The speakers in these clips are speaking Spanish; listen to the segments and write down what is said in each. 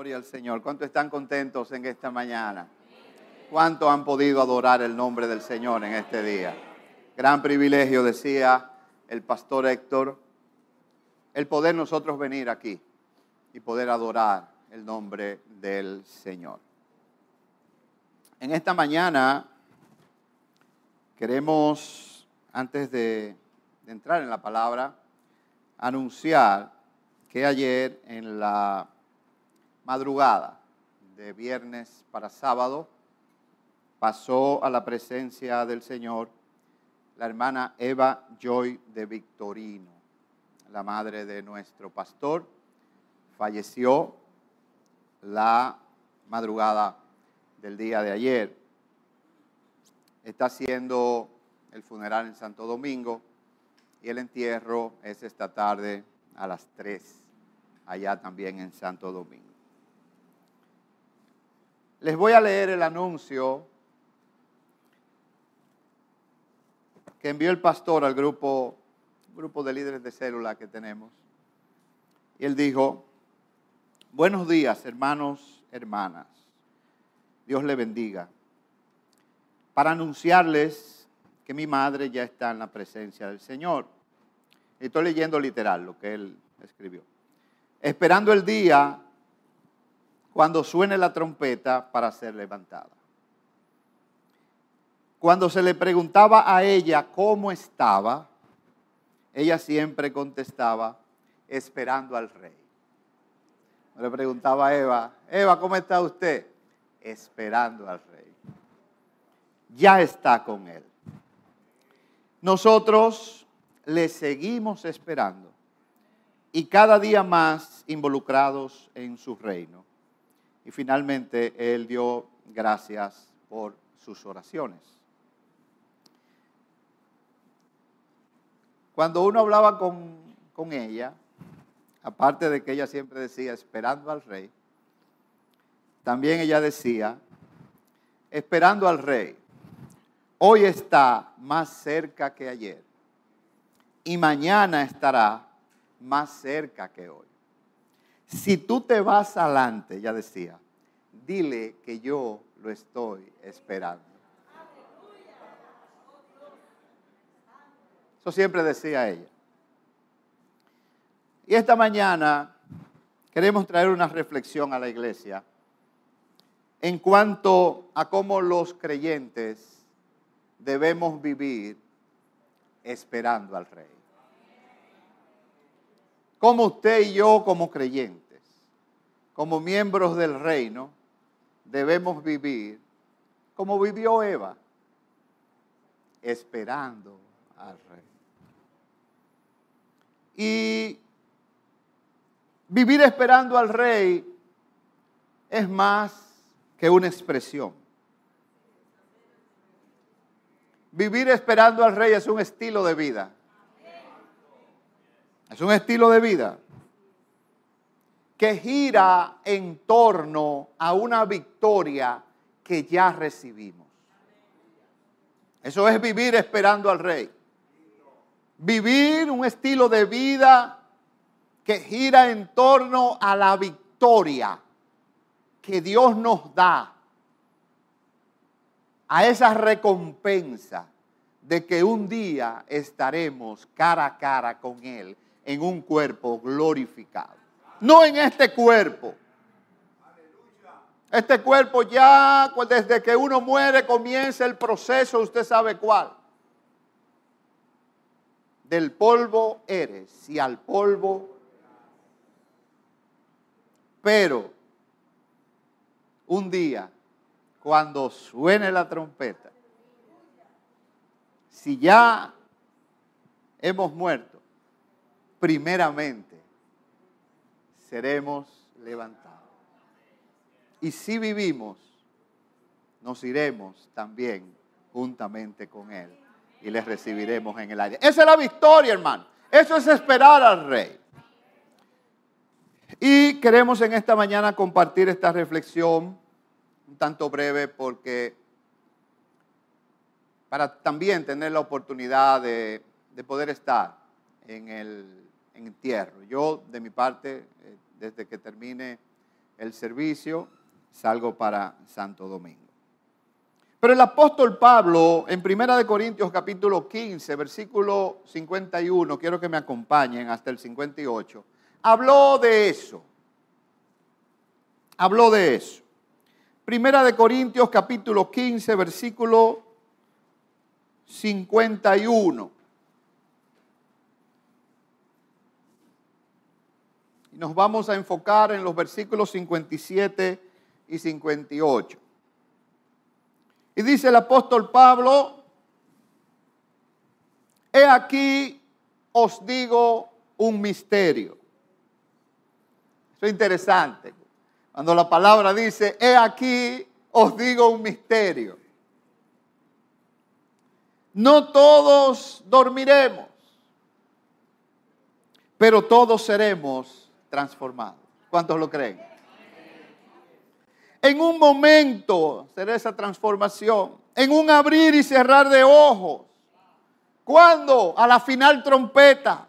Gloria al Señor. ¿Cuántos están contentos en esta mañana? ¿Cuántos han podido adorar el nombre del Señor en este día? Gran privilegio, decía el pastor Héctor, el poder nosotros venir aquí y poder adorar el nombre del Señor. En esta mañana queremos, antes de, de entrar en la palabra, anunciar que ayer en la madrugada de viernes para sábado pasó a la presencia del Señor la hermana Eva Joy de Victorino, la madre de nuestro pastor. Falleció la madrugada del día de ayer. Está haciendo el funeral en Santo Domingo y el entierro es esta tarde a las 3, allá también en Santo Domingo. Les voy a leer el anuncio que envió el pastor al grupo, grupo de líderes de célula que tenemos. Y él dijo, buenos días hermanos, hermanas. Dios le bendiga. Para anunciarles que mi madre ya está en la presencia del Señor. Estoy leyendo literal lo que él escribió. Esperando el día cuando suene la trompeta para ser levantada. Cuando se le preguntaba a ella cómo estaba, ella siempre contestaba, esperando al rey. Le preguntaba a Eva, Eva, ¿cómo está usted? Esperando al rey. Ya está con él. Nosotros le seguimos esperando y cada día más involucrados en su reino. Y finalmente él dio gracias por sus oraciones. Cuando uno hablaba con, con ella, aparte de que ella siempre decía esperando al rey, también ella decía, esperando al rey, hoy está más cerca que ayer y mañana estará más cerca que hoy. Si tú te vas adelante, ya decía, dile que yo lo estoy esperando. Eso siempre decía ella. Y esta mañana queremos traer una reflexión a la iglesia en cuanto a cómo los creyentes debemos vivir esperando al rey como usted y yo como creyentes, como miembros del reino, debemos vivir como vivió Eva, esperando al rey. Y vivir esperando al rey es más que una expresión. Vivir esperando al rey es un estilo de vida. Es un estilo de vida que gira en torno a una victoria que ya recibimos. Eso es vivir esperando al rey. Vivir un estilo de vida que gira en torno a la victoria que Dios nos da, a esa recompensa de que un día estaremos cara a cara con Él en un cuerpo glorificado. No en este cuerpo. Este cuerpo ya, pues, desde que uno muere, comienza el proceso, usted sabe cuál. Del polvo eres y al polvo. Pero un día, cuando suene la trompeta, si ya hemos muerto, primeramente seremos levantados. Y si vivimos, nos iremos también juntamente con Él y les recibiremos en el aire. Esa es la victoria, hermano. Eso es esperar al Rey. Y queremos en esta mañana compartir esta reflexión un tanto breve porque para también tener la oportunidad de, de poder estar en el en entierro. Yo, de mi parte, eh, desde que termine el servicio, salgo para Santo Domingo. Pero el apóstol Pablo, en 1 Corintios capítulo 15, versículo 51, quiero que me acompañen hasta el 58, habló de eso. Habló de eso. Primera de Corintios capítulo 15, versículo 51. Nos vamos a enfocar en los versículos 57 y 58. Y dice el apóstol Pablo, he aquí os digo un misterio. Eso es interesante. Cuando la palabra dice, he aquí os digo un misterio. No todos dormiremos, pero todos seremos transformados. ¿Cuántos lo creen? En un momento será esa transformación. En un abrir y cerrar de ojos. ¿Cuándo? A la final trompeta.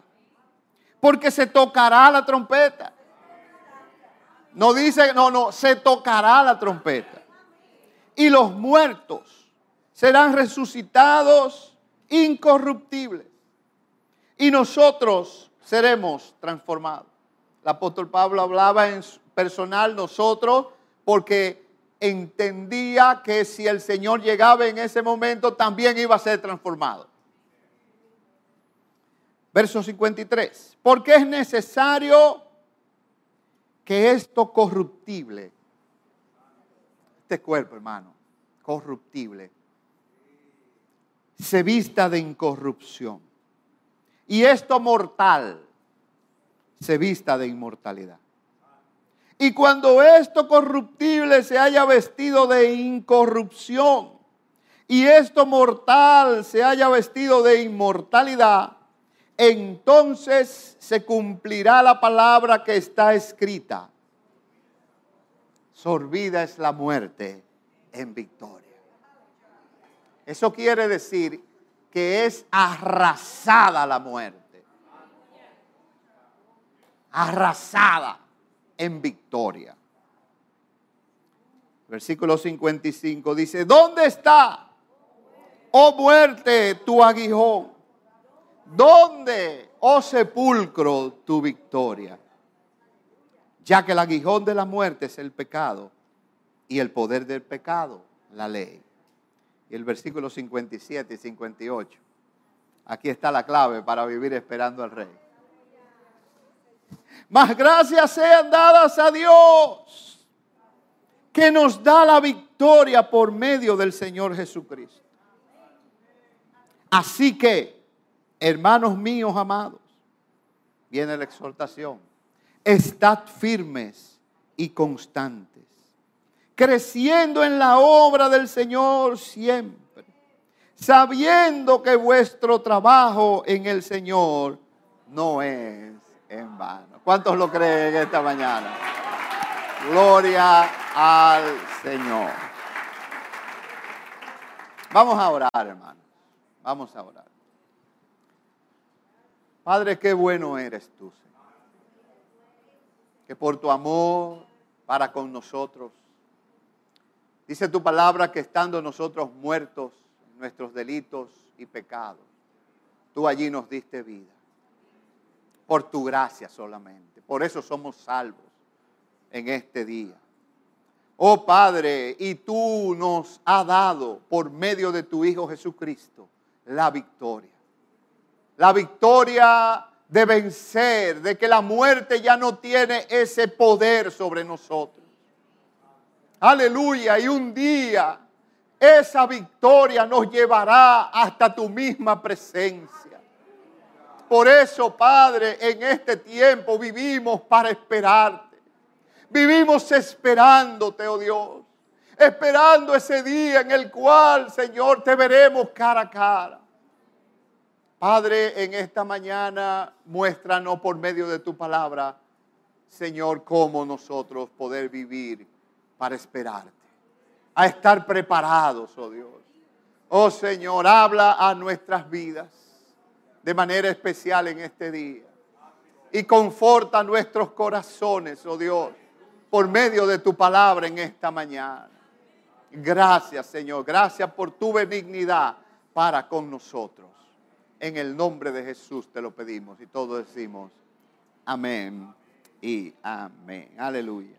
Porque se tocará la trompeta. No dice, no, no, se tocará la trompeta. Y los muertos serán resucitados incorruptibles. Y nosotros seremos transformados. El apóstol Pablo hablaba en personal nosotros porque entendía que si el Señor llegaba en ese momento también iba a ser transformado. Verso 53. Porque es necesario que esto corruptible, este cuerpo hermano, corruptible, se vista de incorrupción. Y esto mortal se vista de inmortalidad. Y cuando esto corruptible se haya vestido de incorrupción y esto mortal se haya vestido de inmortalidad, entonces se cumplirá la palabra que está escrita. Sorbida es la muerte en victoria. Eso quiere decir que es arrasada la muerte. Arrasada en victoria. Versículo 55 dice, ¿dónde está, oh muerte, tu aguijón? ¿Dónde, oh sepulcro, tu victoria? Ya que el aguijón de la muerte es el pecado y el poder del pecado, la ley. Y el versículo 57 y 58. Aquí está la clave para vivir esperando al rey. Más gracias sean dadas a Dios, que nos da la victoria por medio del Señor Jesucristo. Así que, hermanos míos amados, viene la exhortación, estad firmes y constantes, creciendo en la obra del Señor siempre, sabiendo que vuestro trabajo en el Señor no es en vano. ¿Cuántos lo creen esta mañana? Gloria al Señor. Vamos a orar, hermano. Vamos a orar. Padre, qué bueno eres tú, Señor. Que por tu amor para con nosotros, dice tu palabra que estando nosotros muertos nuestros delitos y pecados, tú allí nos diste vida por tu gracia solamente. Por eso somos salvos en este día. Oh Padre, y tú nos has dado por medio de tu Hijo Jesucristo la victoria. La victoria de vencer, de que la muerte ya no tiene ese poder sobre nosotros. Aleluya. Y un día esa victoria nos llevará hasta tu misma presencia. Por eso, Padre, en este tiempo vivimos para esperarte. Vivimos esperándote, oh Dios. Esperando ese día en el cual, Señor, te veremos cara a cara. Padre, en esta mañana muéstranos por medio de tu palabra, Señor, cómo nosotros poder vivir para esperarte. A estar preparados, oh Dios. Oh Señor, habla a nuestras vidas de manera especial en este día. Y conforta nuestros corazones, oh Dios. por medio de tu palabra en esta mañana. Gracias, Señor. Gracias por tu benignidad para con nosotros. En el nombre de Jesús te lo pedimos y todos decimos amén y amén. Aleluya.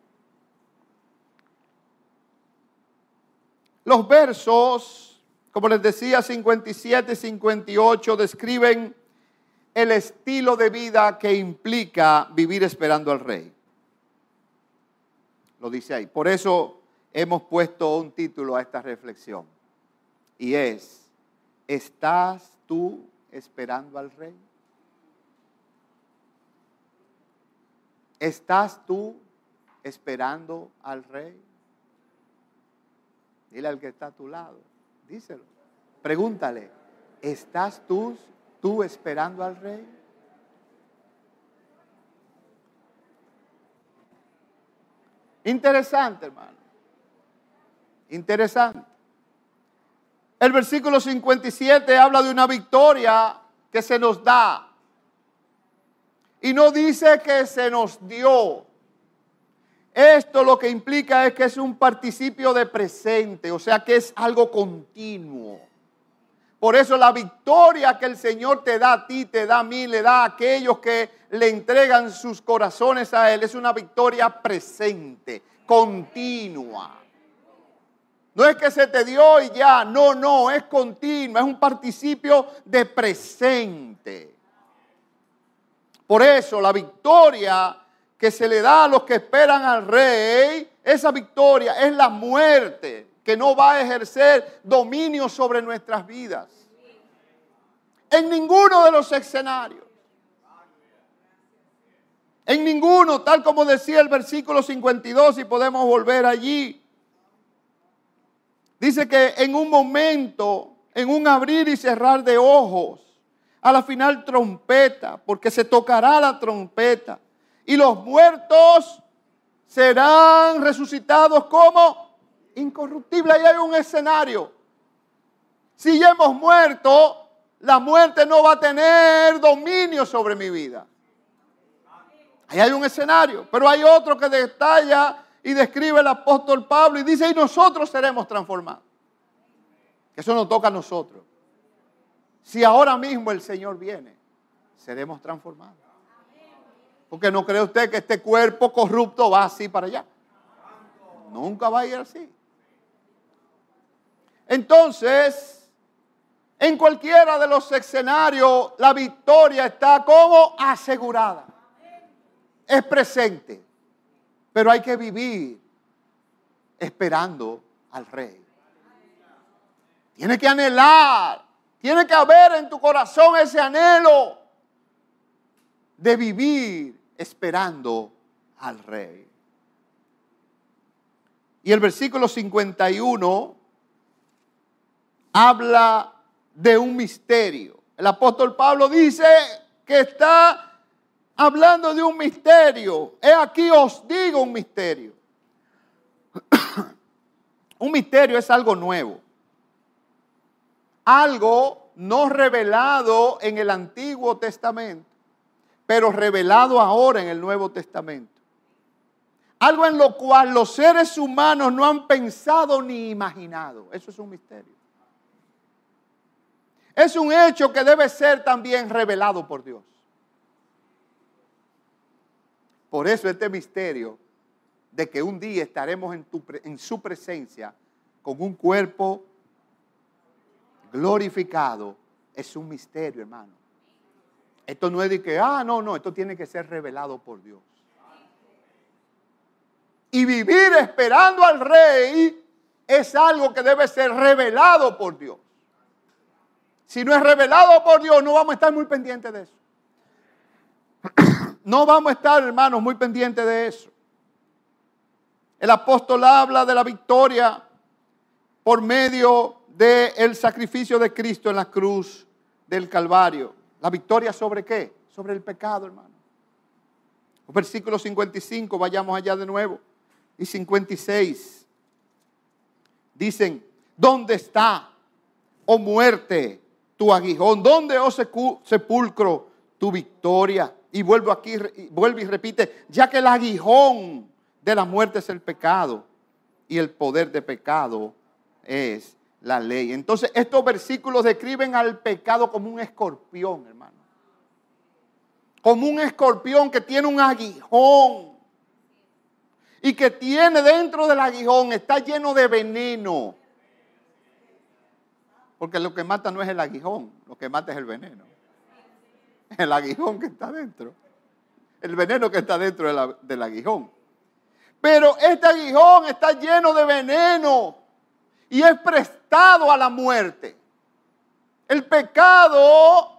Los versos, como les decía, 57 y 58 describen el estilo de vida que implica vivir esperando al rey. Lo dice ahí. Por eso hemos puesto un título a esta reflexión. Y es, ¿estás tú esperando al rey? ¿Estás tú esperando al rey? Dile al que está a tu lado, díselo. Pregúntale, ¿estás tú, tú esperando al rey? Interesante, hermano. Interesante. El versículo 57 habla de una victoria que se nos da. Y no dice que se nos dio. Esto lo que implica es que es un participio de presente, o sea que es algo continuo. Por eso la victoria que el Señor te da a ti, te da a mí, le da a aquellos que le entregan sus corazones a Él, es una victoria presente, continua. No es que se te dio y ya, no, no, es continua, es un participio de presente. Por eso la victoria que se le da a los que esperan al rey, esa victoria es la muerte que no va a ejercer dominio sobre nuestras vidas. En ninguno de los escenarios. En ninguno, tal como decía el versículo 52, y podemos volver allí. Dice que en un momento, en un abrir y cerrar de ojos, a la final trompeta, porque se tocará la trompeta y los muertos serán resucitados como incorruptibles. Ahí hay un escenario. Si ya hemos muerto, la muerte no va a tener dominio sobre mi vida. Ahí hay un escenario, pero hay otro que detalla y describe el apóstol Pablo y dice, y nosotros seremos transformados. Eso nos toca a nosotros. Si ahora mismo el Señor viene, seremos transformados. Porque no cree usted que este cuerpo corrupto va así para allá. Nunca va a ir así. Entonces, en cualquiera de los escenarios, la victoria está como asegurada. Es presente. Pero hay que vivir esperando al rey. Tiene que anhelar. Tiene que haber en tu corazón ese anhelo de vivir esperando al rey. Y el versículo 51 habla de un misterio. El apóstol Pablo dice que está hablando de un misterio. He aquí os digo un misterio. un misterio es algo nuevo. Algo no revelado en el Antiguo Testamento pero revelado ahora en el Nuevo Testamento. Algo en lo cual los seres humanos no han pensado ni imaginado. Eso es un misterio. Es un hecho que debe ser también revelado por Dios. Por eso este misterio de que un día estaremos en, su presencia con un cuerpo glorificado es un misterio, hermano. Esto no es de que, ah, no, no, esto tiene que ser revelado por Dios. Y vivir esperando al rey es algo que debe ser revelado por Dios. Si no es revelado por Dios, no vamos a estar muy pendientes de eso. No vamos a estar, hermanos, muy pendientes de eso. El apóstol habla de la victoria por medio del sacrificio de Cristo en la cruz del Calvario. ¿La victoria sobre qué? Sobre el pecado, hermano. Versículo 55, vayamos allá de nuevo. Y 56. Dicen, ¿dónde está, oh muerte, tu aguijón? ¿Dónde, oh sepulcro, tu victoria? Y vuelvo aquí, vuelve y repite, ya que el aguijón de la muerte es el pecado y el poder de pecado es la ley. Entonces estos versículos describen al pecado como un escorpión, hermano. Como un escorpión que tiene un aguijón y que tiene dentro del aguijón, está lleno de veneno. Porque lo que mata no es el aguijón, lo que mata es el veneno. El aguijón que está dentro. El veneno que está dentro del aguijón. Pero este aguijón está lleno de veneno y es prestado a la muerte. El pecado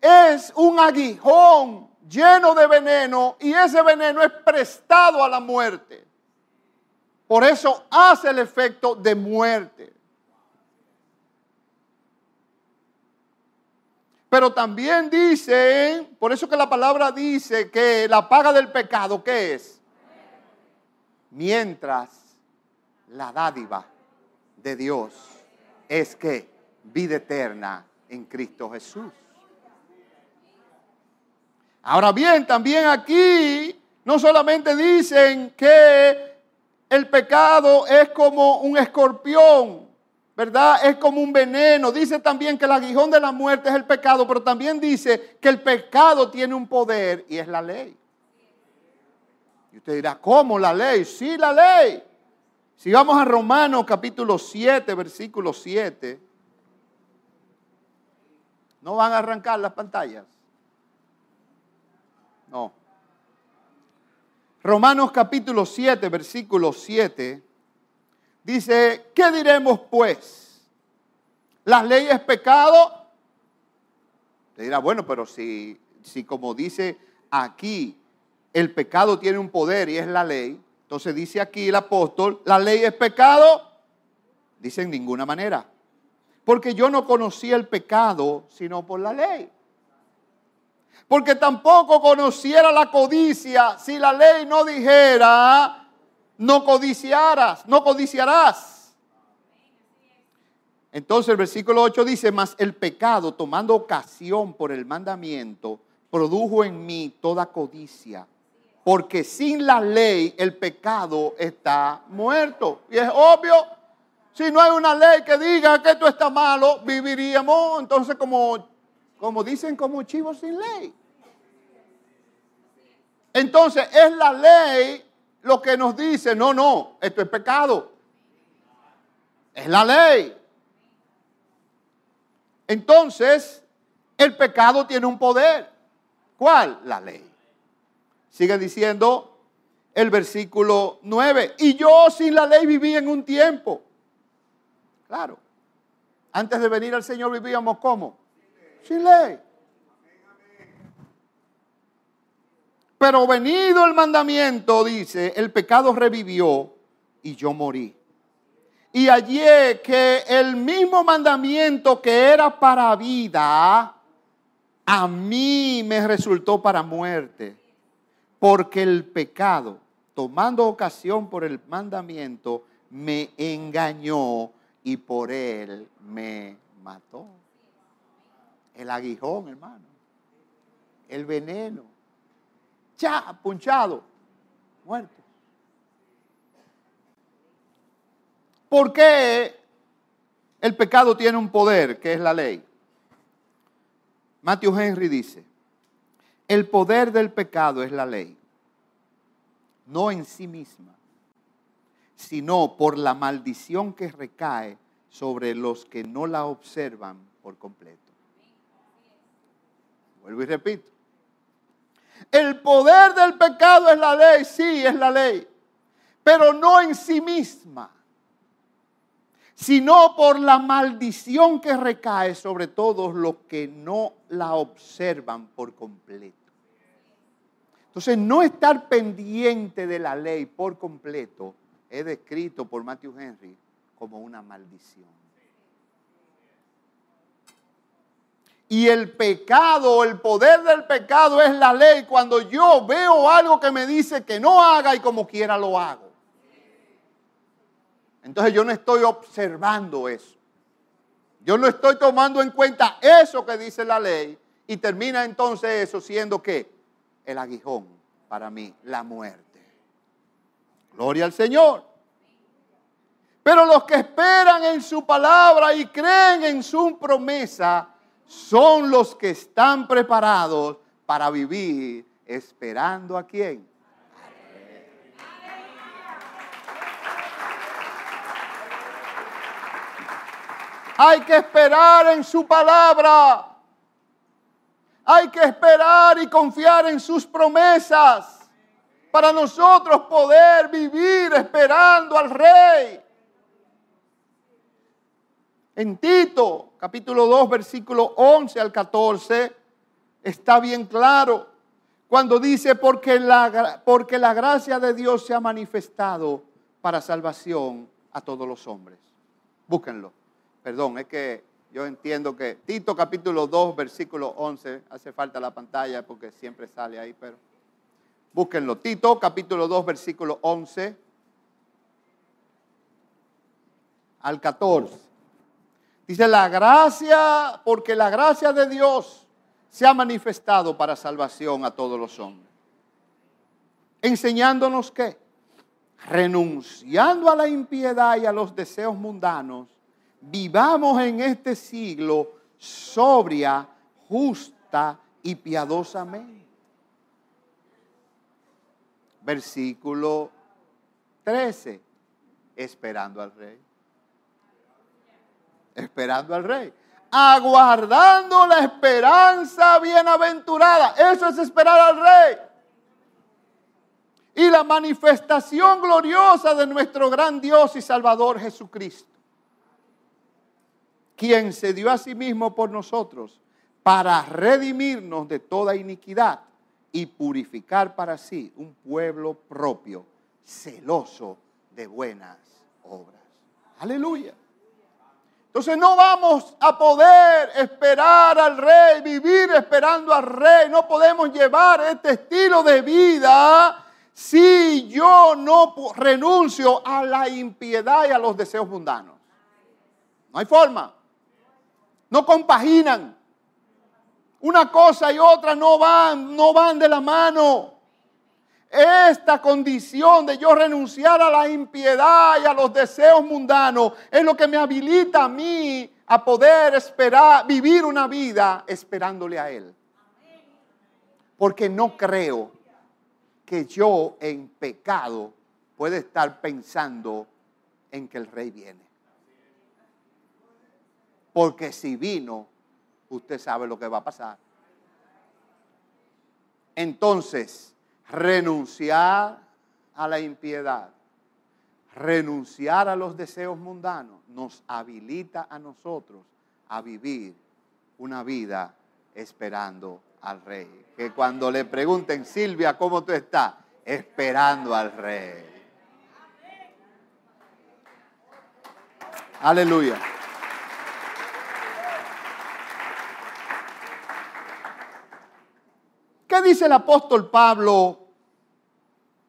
es un aguijón lleno de veneno y ese veneno es prestado a la muerte. Por eso hace el efecto de muerte. Pero también dice, por eso que la palabra dice que la paga del pecado, ¿qué es? Mientras la dádiva de Dios es que vida eterna en Cristo Jesús. Ahora bien, también aquí no solamente dicen que el pecado es como un escorpión, ¿verdad? Es como un veneno. Dice también que el aguijón de la muerte es el pecado, pero también dice que el pecado tiene un poder y es la ley. Y usted dirá, ¿cómo la ley? Sí, la ley. Si vamos a Romanos capítulo 7, versículo 7, no van a arrancar las pantallas. No. Romanos capítulo 7, versículo 7, dice, ¿qué diremos pues? ¿Las leyes pecado? Te dirá, bueno, pero si, si como dice aquí, el pecado tiene un poder y es la ley, entonces dice aquí el apóstol, ¿la ley es pecado? Dice en ninguna manera. Porque yo no conocía el pecado sino por la ley porque tampoco conociera la codicia si la ley no dijera, no codiciarás, no codiciarás. Entonces el versículo 8 dice, mas el pecado, tomando ocasión por el mandamiento, produjo en mí toda codicia, porque sin la ley el pecado está muerto. Y es obvio, si no hay una ley que diga que esto está malo, viviríamos entonces como como dicen, como chivos sin ley. Entonces es la ley lo que nos dice, no, no, esto es pecado. Es la ley. Entonces, el pecado tiene un poder. ¿Cuál? La ley. Sigue diciendo el versículo 9. Y yo sin la ley viví en un tiempo. Claro. Antes de venir al Señor vivíamos como? sin ley. Pero venido el mandamiento, dice, el pecado revivió y yo morí. Y allí que el mismo mandamiento que era para vida, a mí me resultó para muerte. Porque el pecado, tomando ocasión por el mandamiento, me engañó y por él me mató. El aguijón, hermano. El veneno. Ya, punchado. Muerto. ¿Por qué el pecado tiene un poder, que es la ley? Matthew Henry dice, el poder del pecado es la ley, no en sí misma, sino por la maldición que recae sobre los que no la observan por completo. Vuelvo y repito. El poder del pecado es la ley, sí, es la ley, pero no en sí misma, sino por la maldición que recae sobre todos los que no la observan por completo. Entonces, no estar pendiente de la ley por completo es descrito por Matthew Henry como una maldición. Y el pecado, el poder del pecado es la ley cuando yo veo algo que me dice que no haga y como quiera lo hago. Entonces yo no estoy observando eso. Yo no estoy tomando en cuenta eso que dice la ley y termina entonces eso siendo que el aguijón para mí, la muerte. Gloria al Señor. Pero los que esperan en su palabra y creen en su promesa son los que están preparados para vivir esperando a quién. Hay que esperar en su palabra. Hay que esperar y confiar en sus promesas para nosotros poder vivir esperando al rey. En Tito, capítulo 2, versículo 11 al 14, está bien claro cuando dice, porque la, porque la gracia de Dios se ha manifestado para salvación a todos los hombres. Búsquenlo. Perdón, es que yo entiendo que Tito capítulo 2, versículo 11, hace falta la pantalla porque siempre sale ahí, pero búsquenlo. Tito capítulo 2, versículo 11 al 14. Dice la gracia, porque la gracia de Dios se ha manifestado para salvación a todos los hombres. Enseñándonos que, renunciando a la impiedad y a los deseos mundanos, vivamos en este siglo sobria, justa y piadosamente. Versículo 13, esperando al rey esperando al rey. Aguardando la esperanza bienaventurada. Eso es esperar al rey. Y la manifestación gloriosa de nuestro gran Dios y Salvador Jesucristo. Quien se dio a sí mismo por nosotros para redimirnos de toda iniquidad y purificar para sí un pueblo propio, celoso de buenas obras. Aleluya. Entonces no vamos a poder esperar al rey, vivir esperando al rey. No podemos llevar este estilo de vida si yo no renuncio a la impiedad y a los deseos mundanos. No hay forma. No compaginan. Una cosa y otra no van, no van de la mano. Esta condición de yo renunciar a la impiedad y a los deseos mundanos es lo que me habilita a mí a poder esperar, vivir una vida esperándole a Él. Porque no creo que yo en pecado pueda estar pensando en que el rey viene. Porque si vino, usted sabe lo que va a pasar. Entonces, renunciar a la impiedad, renunciar a los deseos mundanos, nos habilita a nosotros a vivir una vida esperando al rey. Que cuando le pregunten, Silvia, ¿cómo tú estás? Esperando al rey. Aleluya. ¿Qué dice el apóstol Pablo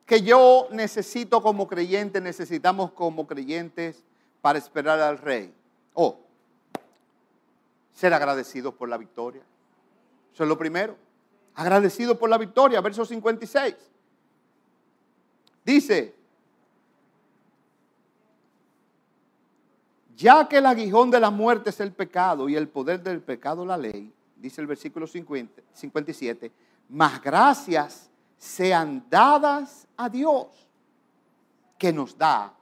que yo necesito como creyente, necesitamos como creyentes para esperar al rey? Oh, ser agradecidos por la victoria. Eso es lo primero. Agradecidos por la victoria, verso 56. Dice, ya que el aguijón de la muerte es el pecado y el poder del pecado la ley, dice el versículo 50, 57, más gracias sean dadas a Dios, que nos da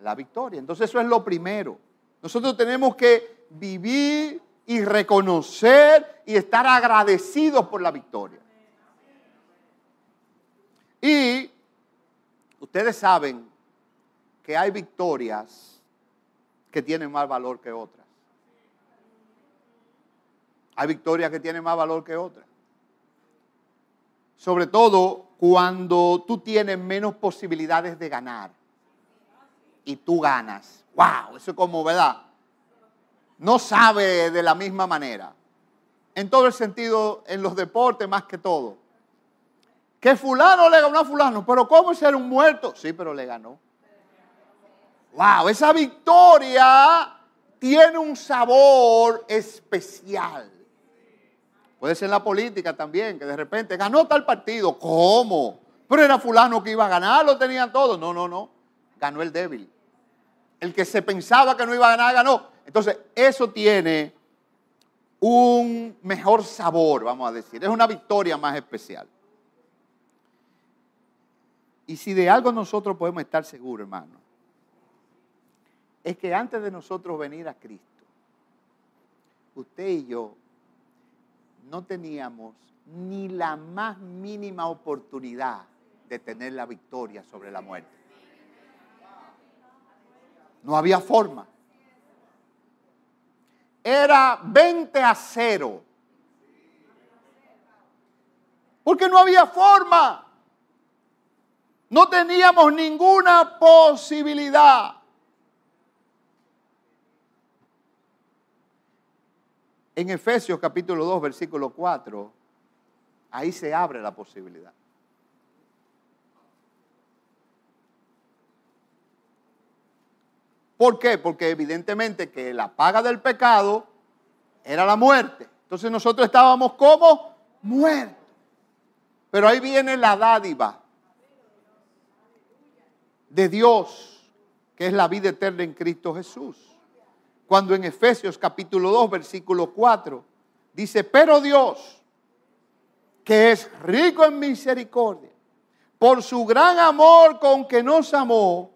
la victoria. Entonces eso es lo primero. Nosotros tenemos que vivir y reconocer y estar agradecidos por la victoria. Y ustedes saben que hay victorias que tienen más valor que otras. Hay victorias que tienen más valor que otras. Sobre todo cuando tú tienes menos posibilidades de ganar y tú ganas. ¡Wow! Eso es como, ¿verdad? No sabe de la misma manera. En todo el sentido, en los deportes más que todo. Que fulano le ganó a fulano, pero ¿cómo ser un muerto? Sí, pero le ganó. ¡Wow! Esa victoria tiene un sabor especial. Puede ser la política también, que de repente ganó tal partido. ¿Cómo? Pero era fulano que iba a ganar, lo tenían todo. No, no, no. Ganó el débil. El que se pensaba que no iba a ganar, ganó. Entonces, eso tiene un mejor sabor, vamos a decir. Es una victoria más especial. Y si de algo nosotros podemos estar seguros, hermano, es que antes de nosotros venir a Cristo, usted y yo no teníamos ni la más mínima oportunidad de tener la victoria sobre la muerte. No había forma. Era 20 a 0. Porque no había forma. No teníamos ninguna posibilidad. En Efesios capítulo 2, versículo 4, ahí se abre la posibilidad. ¿Por qué? Porque evidentemente que la paga del pecado era la muerte. Entonces nosotros estábamos como muertos. Pero ahí viene la dádiva de Dios, que es la vida eterna en Cristo Jesús. Cuando en Efesios capítulo 2, versículo 4, dice, pero Dios, que es rico en misericordia, por su gran amor con que nos amó,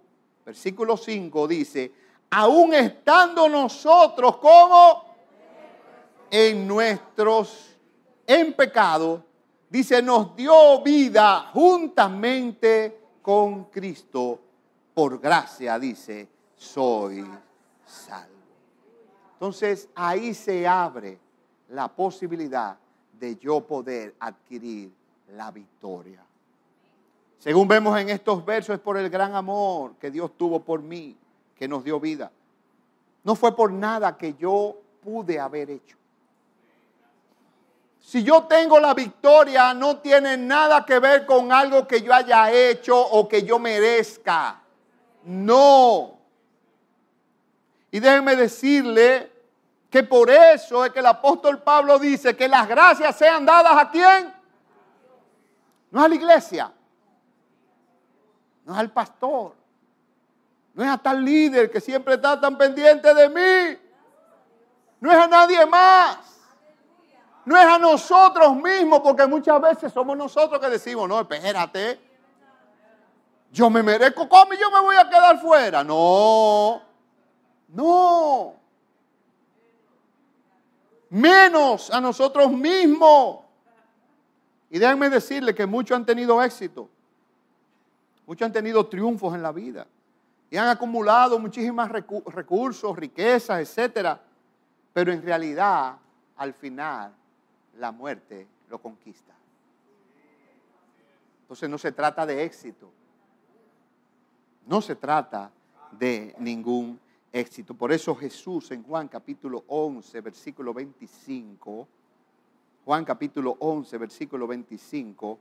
versículo 5 dice, aún estando nosotros como en nuestros, en pecado, dice, nos dio vida juntamente con Cristo, por gracia, dice, soy salvo. Entonces ahí se abre la posibilidad de yo poder adquirir la victoria. Según vemos en estos versos, es por el gran amor que Dios tuvo por mí, que nos dio vida. No fue por nada que yo pude haber hecho. Si yo tengo la victoria, no tiene nada que ver con algo que yo haya hecho o que yo merezca. No. Y déjenme decirle que por eso es que el apóstol Pablo dice que las gracias sean dadas a quién? No a la iglesia, no es al pastor, no es a tal líder que siempre está tan pendiente de mí, no es a nadie más, no es a nosotros mismos, porque muchas veces somos nosotros que decimos, no, espérate, yo me merezco como y yo me voy a quedar fuera. No, no. Menos a nosotros mismos. Y déjenme decirle que muchos han tenido éxito. Muchos han tenido triunfos en la vida. Y han acumulado muchísimos recursos, riquezas, etc. Pero en realidad, al final, la muerte lo conquista. Entonces no se trata de éxito. No se trata de ningún éxito. Por eso Jesús en Juan capítulo 11, versículo 25, Juan capítulo 11, versículo 25,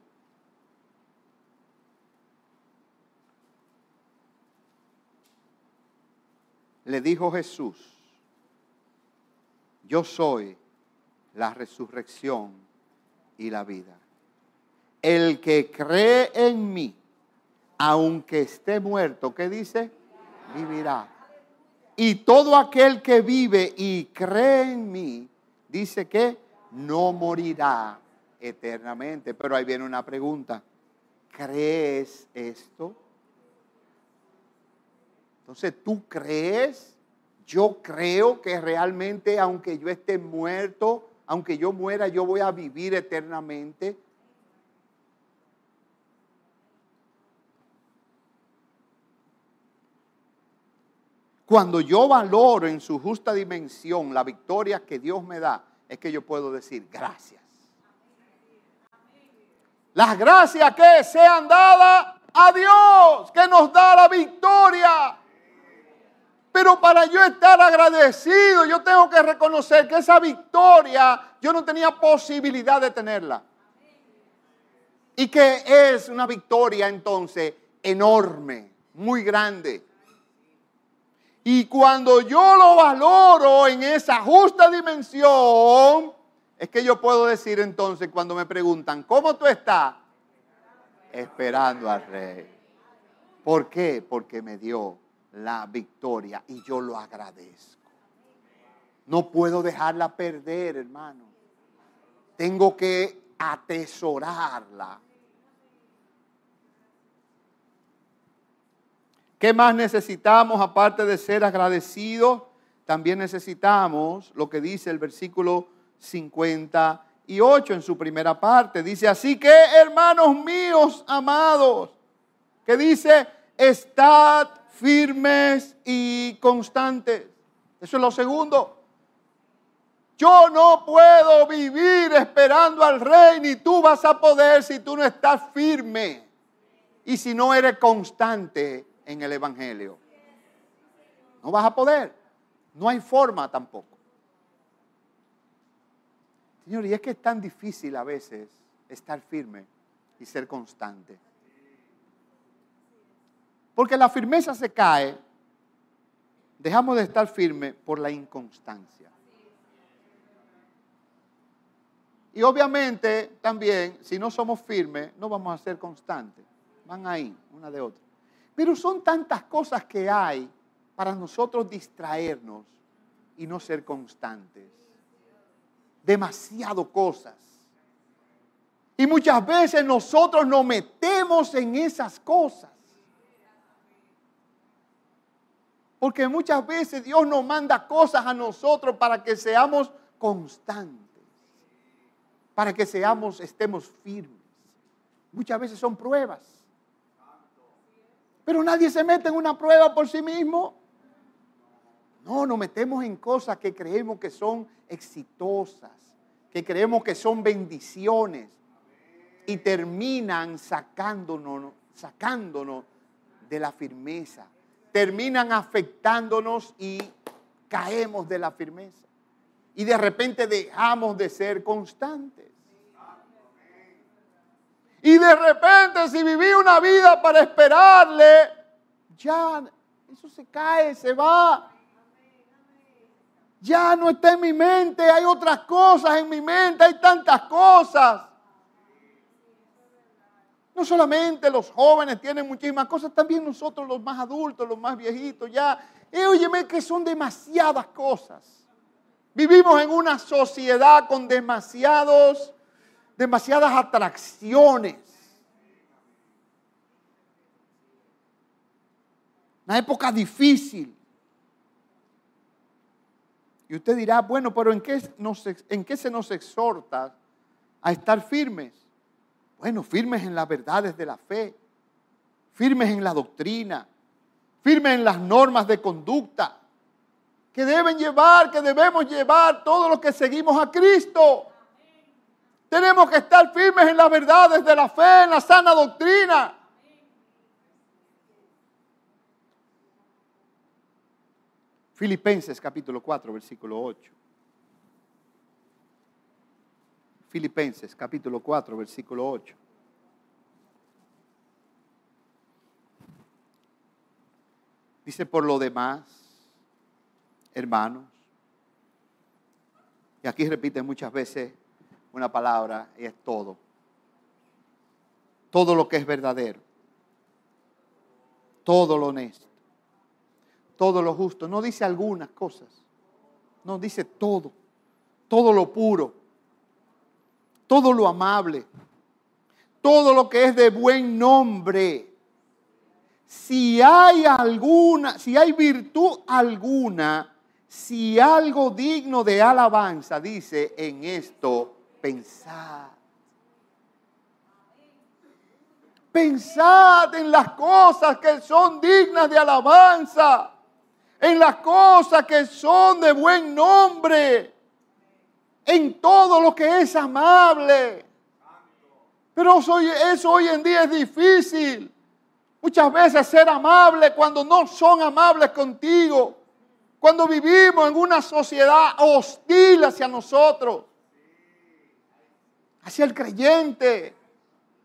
le dijo Jesús, yo soy la resurrección y la vida. El que cree en mí, aunque esté muerto, ¿qué dice? Vivirá. Y todo aquel que vive y cree en mí, dice que no morirá eternamente. Pero ahí viene una pregunta. ¿Crees esto? Entonces, ¿tú crees? Yo creo que realmente, aunque yo esté muerto, aunque yo muera, yo voy a vivir eternamente. Cuando yo valoro en su justa dimensión la victoria que Dios me da, es que yo puedo decir gracias. Las gracias que sean dadas a Dios, que nos da la victoria. Pero para yo estar agradecido, yo tengo que reconocer que esa victoria yo no tenía posibilidad de tenerla. Y que es una victoria entonces enorme, muy grande. Y cuando yo lo valoro en esa justa dimensión, es que yo puedo decir entonces cuando me preguntan, ¿cómo tú estás? esperando al rey. ¿Por qué? Porque me dio la victoria y yo lo agradezco. No puedo dejarla perder, hermano. Tengo que atesorarla. ¿Qué más necesitamos aparte de ser agradecidos? También necesitamos lo que dice el versículo 58 en su primera parte. Dice, así que hermanos míos amados, que dice, estad firmes y constantes. Eso es lo segundo. Yo no puedo vivir esperando al rey, ni tú vas a poder si tú no estás firme y si no eres constante en el Evangelio. No vas a poder. No hay forma tampoco. Señor, y es que es tan difícil a veces estar firme y ser constante. Porque la firmeza se cae, dejamos de estar firme por la inconstancia. Y obviamente también, si no somos firmes, no vamos a ser constantes. Van ahí, una de otra. Pero son tantas cosas que hay para nosotros distraernos y no ser constantes. Demasiado cosas. Y muchas veces nosotros nos metemos en esas cosas. Porque muchas veces Dios nos manda cosas a nosotros para que seamos constantes, para que seamos, estemos firmes. Muchas veces son pruebas. Pero nadie se mete en una prueba por sí mismo. No, nos metemos en cosas que creemos que son exitosas, que creemos que son bendiciones y terminan sacándonos, sacándonos de la firmeza terminan afectándonos y caemos de la firmeza. Y de repente dejamos de ser constantes. Y de repente si viví una vida para esperarle, ya eso se cae, se va. Ya no está en mi mente, hay otras cosas en mi mente, hay tantas cosas. No solamente los jóvenes tienen muchísimas cosas, también nosotros los más adultos, los más viejitos, ya. Y óyeme que son demasiadas cosas. Vivimos en una sociedad con demasiados, demasiadas atracciones. Una época difícil. Y usted dirá, bueno, pero ¿en qué, ¿en qué se nos exhorta a estar firmes? Bueno, firmes en las verdades de la fe, firmes en la doctrina, firmes en las normas de conducta que deben llevar, que debemos llevar todos los que seguimos a Cristo. Tenemos que estar firmes en las verdades de la fe, en la sana doctrina. Filipenses capítulo 4, versículo 8. Filipenses capítulo 4, versículo 8. Dice, por lo demás, hermanos, y aquí repite muchas veces una palabra y es todo. Todo lo que es verdadero, todo lo honesto, todo lo justo. No dice algunas cosas, no dice todo, todo lo puro, todo lo amable, todo lo que es de buen nombre. Si hay alguna, si hay virtud alguna, si algo digno de alabanza, dice en esto, pensad. Pensad en las cosas que son dignas de alabanza, en las cosas que son de buen nombre en todo lo que es amable. Pero eso hoy en día es difícil. Muchas veces ser amable cuando no son amables contigo. Cuando vivimos en una sociedad hostil hacia nosotros. Hacia el creyente.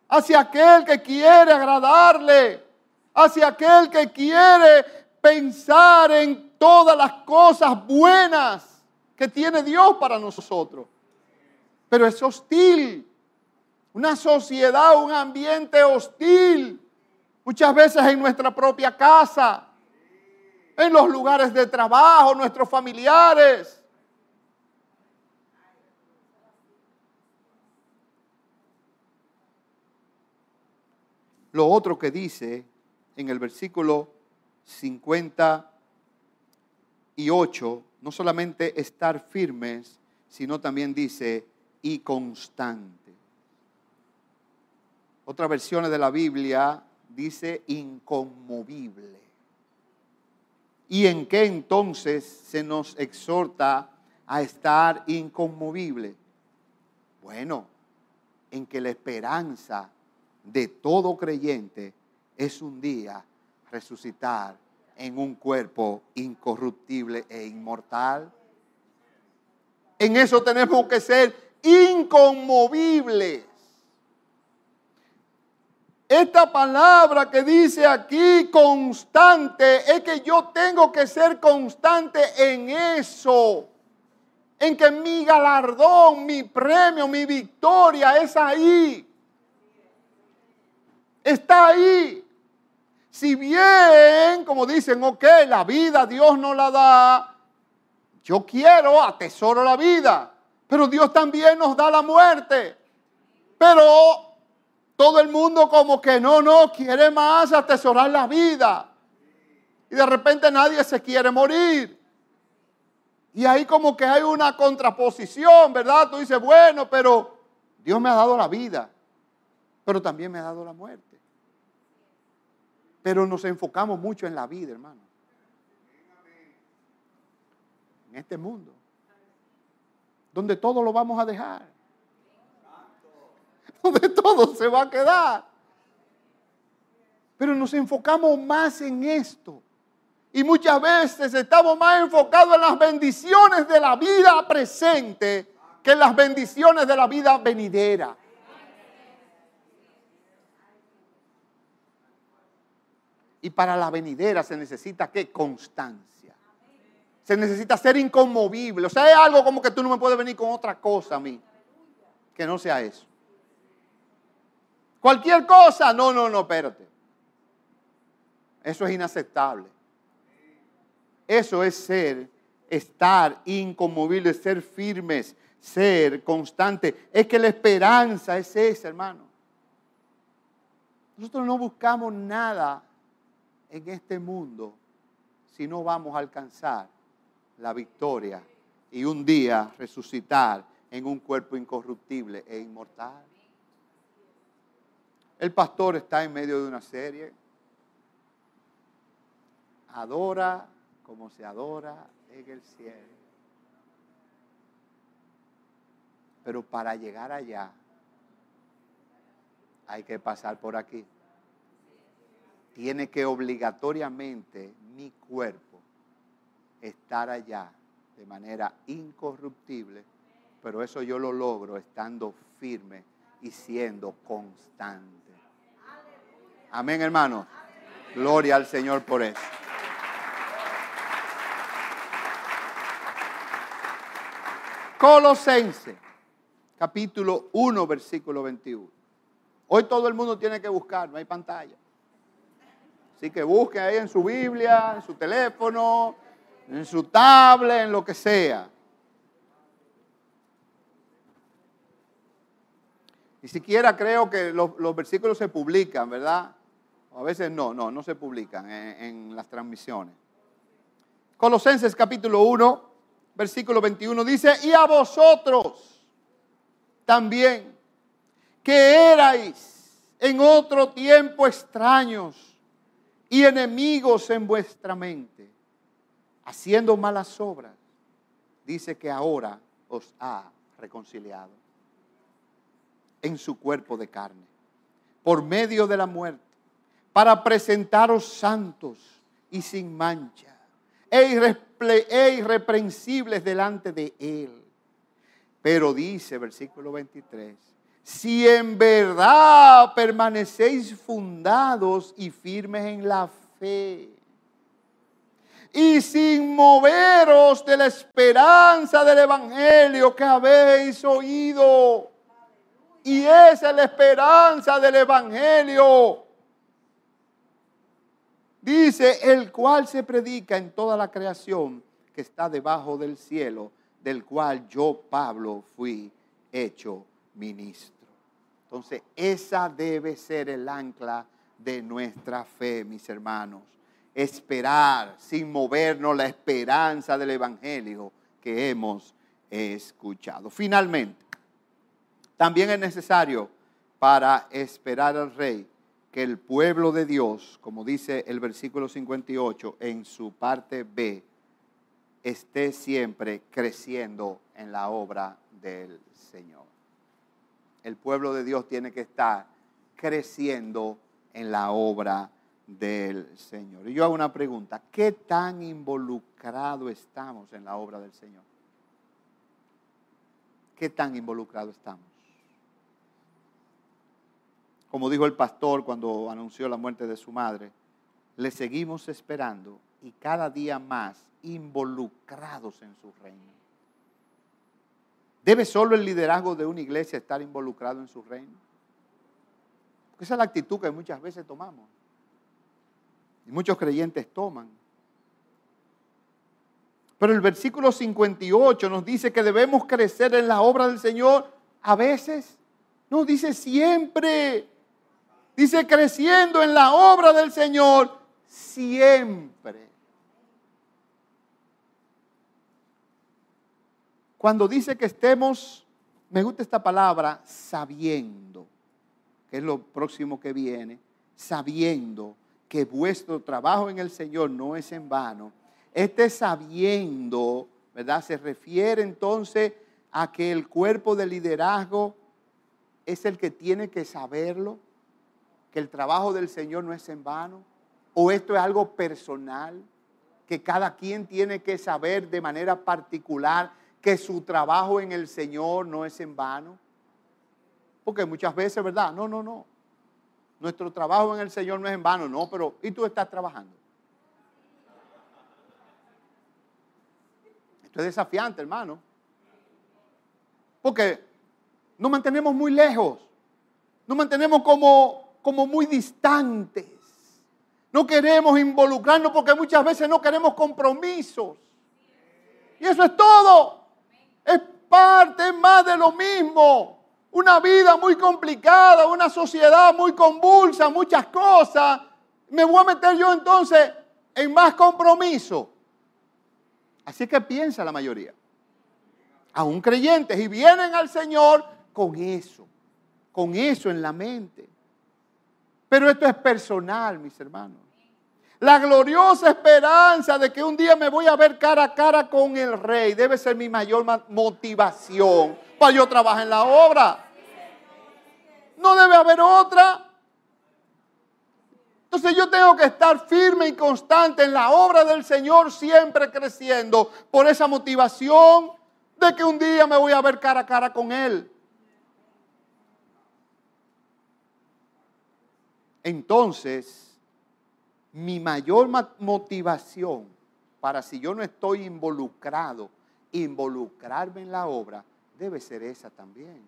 Hacia aquel que quiere agradarle. Hacia aquel que quiere pensar en todas las cosas buenas que tiene Dios para nosotros. Pero es hostil. una sociedad, un ambiente hostil, muchas veces en nuestra propia casa, en los lugares de trabajo, nuestros familiares. Lo otro que dice en el versículo 58, no solamente estar firmes, sino también dice y constante. Otras versiones de la Biblia dice inconmovible. ¿Y en qué entonces se nos exhorta a estar inconmovible? Bueno, en que la esperanza de todo creyente es un día resucitar en un cuerpo incorruptible e inmortal. En eso tenemos que ser inconmovibles. Esta palabra que dice aquí constante es que yo tengo que ser constante en eso. En que mi galardón, mi premio, mi victoria es ahí. Está ahí. Si bien, como dicen, ok, la vida Dios no la da, yo quiero, atesoro la vida, pero Dios también nos da la muerte. Pero todo el mundo como que no, no, quiere más atesorar la vida. Y de repente nadie se quiere morir. Y ahí como que hay una contraposición, ¿verdad? Tú dices, bueno, pero Dios me ha dado la vida, pero también me ha dado la muerte. Pero nos enfocamos mucho en la vida, hermano. En este mundo. Donde todo lo vamos a dejar. Donde todo se va a quedar. Pero nos enfocamos más en esto. Y muchas veces estamos más enfocados en las bendiciones de la vida presente que en las bendiciones de la vida venidera. Y para la venidera se necesita qué? Constancia. Se necesita ser inconmovible. O sea, es algo como que tú no me puedes venir con otra cosa a mí. Que no sea eso. Cualquier cosa. No, no, no, espérate. Eso es inaceptable. Eso es ser, estar inconmovible, ser firmes, ser constante. Es que la esperanza es esa, hermano. Nosotros no buscamos nada en este mundo si no vamos a alcanzar la victoria y un día resucitar en un cuerpo incorruptible e inmortal? El pastor está en medio de una serie. Adora como se adora en el cielo. Pero para llegar allá hay que pasar por aquí tiene que obligatoriamente mi cuerpo estar allá de manera incorruptible, pero eso yo lo logro estando firme y siendo constante. Amén, hermano. Gloria al Señor por eso. Colosense, capítulo 1, versículo 21. Hoy todo el mundo tiene que buscar, no hay pantalla. Así que busque ahí en su Biblia, en su teléfono, en su tablet, en lo que sea. Ni siquiera creo que los, versículos se publican, ¿verdad? O a veces no, no, no se publican en, en las transmisiones. Colosenses capítulo 1, versículo 21 dice, y a vosotros también, que erais en otro tiempo extraños y enemigos en vuestra mente, haciendo malas obras, dice que ahora os ha reconciliado en su cuerpo de carne, por medio de la muerte, para presentaros santos y sin mancha, e, e irreprensibles delante de Él. Pero dice, versículo 23, si en verdad permanecéis fundados y firmes en la fe, y sin moveros de la esperanza del Evangelio que habéis oído. Y esa es la esperanza del Evangelio. Dice, el cual se predica en toda la creación que está debajo del cielo, del cual yo, Pablo, fui hecho ministro. Entonces, esa debe ser el ancla de nuestra fe, mis hermanos. Esperar sin movernos la esperanza del Evangelio que hemos escuchado. Finalmente, también es necesario para esperar al Rey que el pueblo de Dios, como dice el versículo 58 en su parte B, esté siempre creciendo en la obra del Señor. El pueblo de Dios tiene que estar creciendo en la obra del Señor. Y yo hago una pregunta, ¿qué tan involucrado estamos en la obra del Señor? ¿Qué tan involucrado estamos? como dijo el pastor cuando anunció la muerte de su madre, le seguimos esperando y cada día más involucrados en su reino. ¿Debe solo el liderazgo de una iglesia estar involucrado en su reino? Porque esa es la actitud que muchas veces tomamos. Y muchos creyentes toman. Pero el versículo 58 nos dice que debemos crecer en la obra del Señor a veces. No, dice siempre. Dice, creciendo en la obra del Señor siempre. Cuando dice que estemos, me gusta esta palabra, sabiendo, que es lo próximo que viene, sabiendo que vuestro trabajo en el Señor no es en vano. Este sabiendo, ¿verdad? Se refiere entonces a que el cuerpo de liderazgo es el que tiene que saberlo que el trabajo del Señor no es en vano? ¿O esto es algo personal que cada quien tiene que saber de manera particular que su trabajo en el Señor no es en vano? Porque muchas veces, ¿verdad? No, no, no. Nuestro trabajo en el Señor no es en vano, no, pero ¿y tú estás trabajando? Esto es desafiante, hermano. Porque nos mantenemos muy lejos. Nos mantenemos como como muy distantes. No queremos involucrarnos porque muchas veces no queremos compromisos. Y eso es todo. Es parte más de lo mismo. Una vida muy complicada, una sociedad muy convulsa, muchas cosas. Me voy a meter yo entonces en más compromiso. Así que piensa la mayoría. Aún creyentes y vienen al Señor con eso, con eso en la mente. Pero esto es personal, mis hermanos. La gloriosa esperanza de que un día me voy a ver cara a cara con el rey debe ser mi mayor motivación para yo trabajar en la obra. No debe haber otra. Entonces yo tengo que estar firme y constante en la obra del Señor, siempre creciendo por esa motivación de que un día me voy a ver cara a cara con Él. Entonces, mi mayor motivación para si yo no estoy involucrado, involucrarme en la obra, debe ser esa también.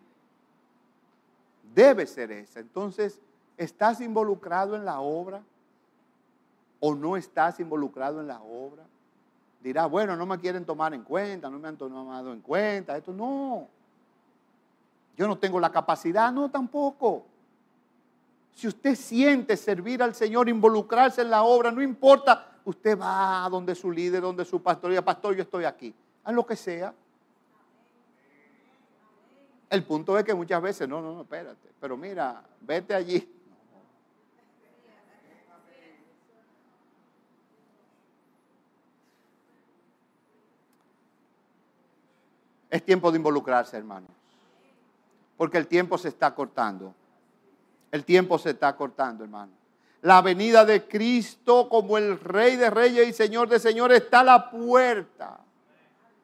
Debe ser esa. Entonces, ¿estás involucrado en la obra? ¿O no estás involucrado en la obra? Dirá, bueno, no me quieren tomar en cuenta, no me han tomado en cuenta. Esto no. Yo no tengo la capacidad, no tampoco. Si usted siente servir al Señor, involucrarse en la obra, no importa, usted va a donde su líder, donde su pastor, y pastor, yo estoy aquí. Haz lo que sea. El punto es que muchas veces, no, no, no, espérate, pero mira, vete allí. Es tiempo de involucrarse, hermanos, porque el tiempo se está cortando. El tiempo se está cortando, hermano. La venida de Cristo como el Rey de Reyes y Señor de Señores está a la puerta.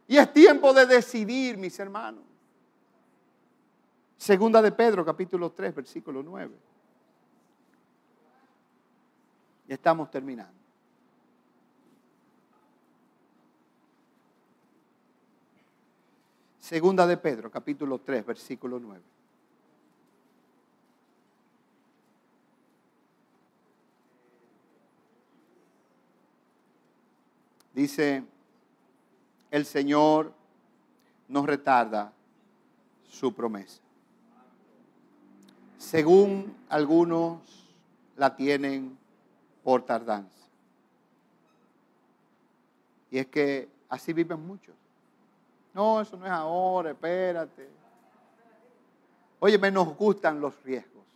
Y es tiempo de decidir, mis hermanos. Segunda de Pedro, capítulo 3, versículo 9. Y estamos terminando. Segunda de Pedro, capítulo 3, versículo 9. Dice, el Señor no retarda su promesa. Según algunos la tienen por tardanza. Y es que así viven muchos. No, eso no es ahora, espérate. Oye, nos gustan los riesgos.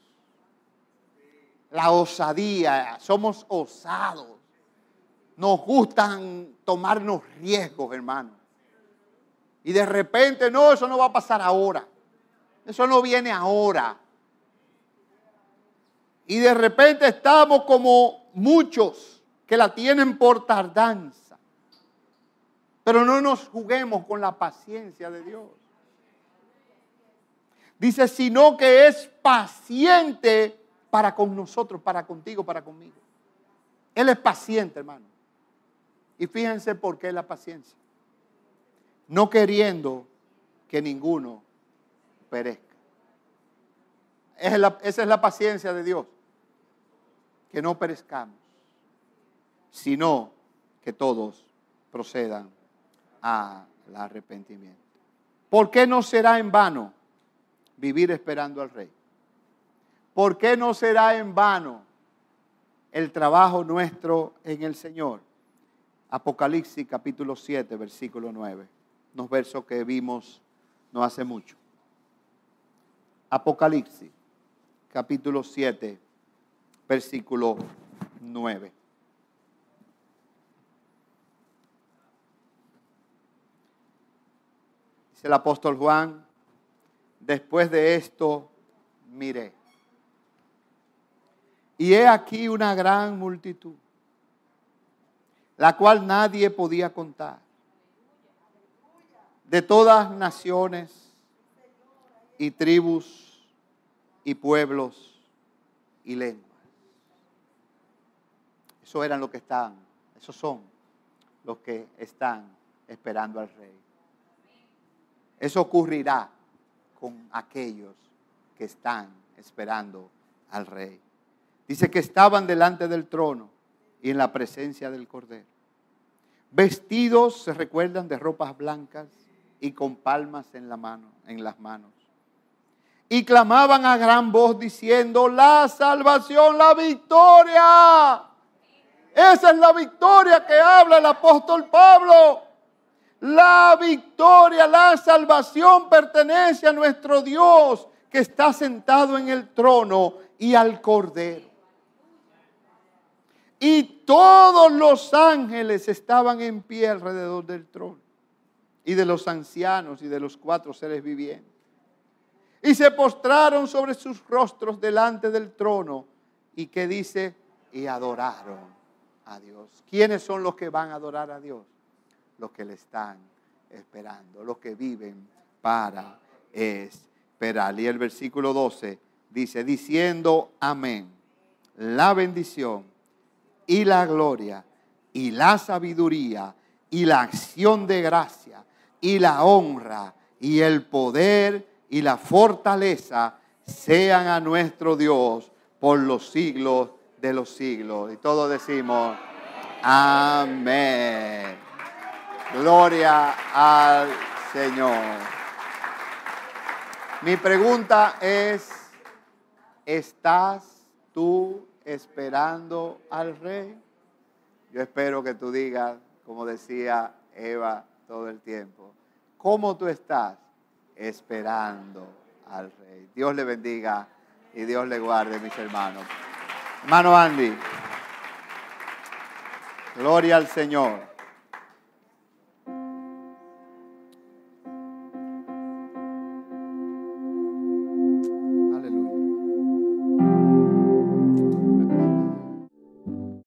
La osadía, somos osados. Nos gustan tomarnos riesgos, hermano. Y de repente, no, eso no va a pasar ahora. Eso no viene ahora. Y de repente estamos como muchos que la tienen por tardanza. Pero no nos juguemos con la paciencia de Dios. Dice, sino que es paciente para con nosotros, para contigo, para conmigo. Él es paciente, hermano. Y fíjense por qué la paciencia. No queriendo que ninguno perezca. esa es la paciencia de Dios. Que no perezcamos, sino que todos procedan al arrepentimiento. ¿Por qué no será en vano vivir esperando al Rey? ¿Por qué no será en vano el trabajo nuestro en el Señor? Apocalipsis capítulo 7, versículo 9. Unos versos que vimos no hace mucho. Apocalipsis capítulo 7, versículo 9. Dice el apóstol Juan, después de esto miré. Y he aquí una gran multitud la cual nadie podía contar, de todas naciones y tribus y pueblos y lenguas. Eso eran los que están, esos son los que están esperando al rey. Eso ocurrirá con aquellos que están esperando al rey. Dice que estaban delante del trono y en la presencia del Cordero. Vestidos, se recuerdan, de ropas blancas y con palmas en, la mano, en las manos. Y clamaban a gran voz diciendo, la salvación, la victoria. Esa es la victoria que habla el apóstol Pablo. La victoria, la salvación pertenece a nuestro Dios que está sentado en el trono y al Cordero. Y todos los ángeles estaban en pie alrededor del trono. Y de los ancianos y de los cuatro seres vivientes. Y se postraron sobre sus rostros delante del trono. Y que dice, y adoraron a Dios. ¿Quiénes son los que van a adorar a Dios? Los que le están esperando, los que viven para esperar. Y el versículo 12 dice, diciendo amén, la bendición y la gloria y la sabiduría y la acción de gracia y la honra y el poder y la fortaleza sean a nuestro Dios por los siglos de los siglos. Y todos decimos, amén. Gloria al Señor. Mi pregunta es, ¿estás tú esperando al rey? Yo espero que tú digas, como decía Eva todo el tiempo, ¿cómo tú estás esperando al rey? Dios le bendiga y Dios le guarde, mis hermanos. Hermano Andy, gloria al Señor.